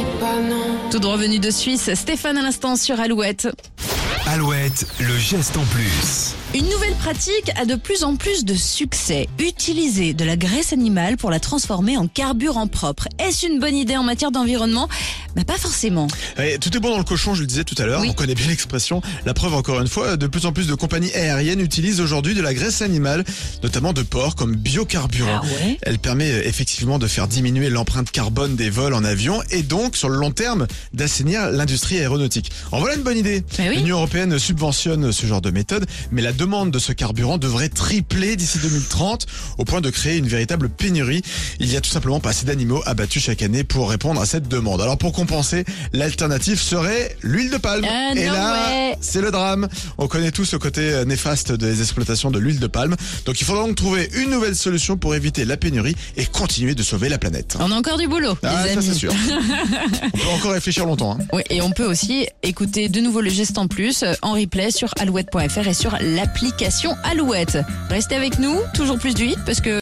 dis pas non. Tout droit venu de Suisse, Stéphane à l'instant sur Alouette. Alouette, le geste en plus. Une nouvelle pratique a de plus en plus de succès. Utiliser de la graisse animale pour la transformer en carburant propre. Est-ce une bonne idée en matière d'environnement? Bah pas forcément. Ouais, tout est bon dans le cochon, je le disais tout à l'heure. Oui. On connaît bien l'expression. La preuve, encore une fois, de plus en plus de compagnies aériennes utilisent aujourd'hui de la graisse animale, notamment de porc, comme biocarburant. Ah ouais? Elle permet euh, effectivement de faire diminuer l'empreinte carbone des vols en avion et donc, sur le long terme, d'assainir l'industrie aéronautique. En voilà une bonne idée. Eh oui. L'Union européenne subventionne ce genre de méthode, mais la demande de ce carburant devrait tripler d'ici 2030 au point de créer une véritable pénurie. Il y a tout simplement pas assez d'animaux abattus chaque année pour répondre à cette demande. Alors pour compenser, l'alternative serait l'huile de palme. Ah, et là, way. c'est le drame. On connaît tous le côté euh, néfaste des exploitations de l'huile de palme. Donc il faudra donc trouver une nouvelle solution pour éviter la pénurie et continuer de sauver la planète. On a encore du boulot, Ah, les ça amis. c'est sûr. On peut encore réfléchir longtemps. hein. Oui, et on peut aussi écouter de nouveau le geste en plus euh, en replay sur alouette.fr et sur l'application Alouette. Restez avec nous, toujours plus du hit parce que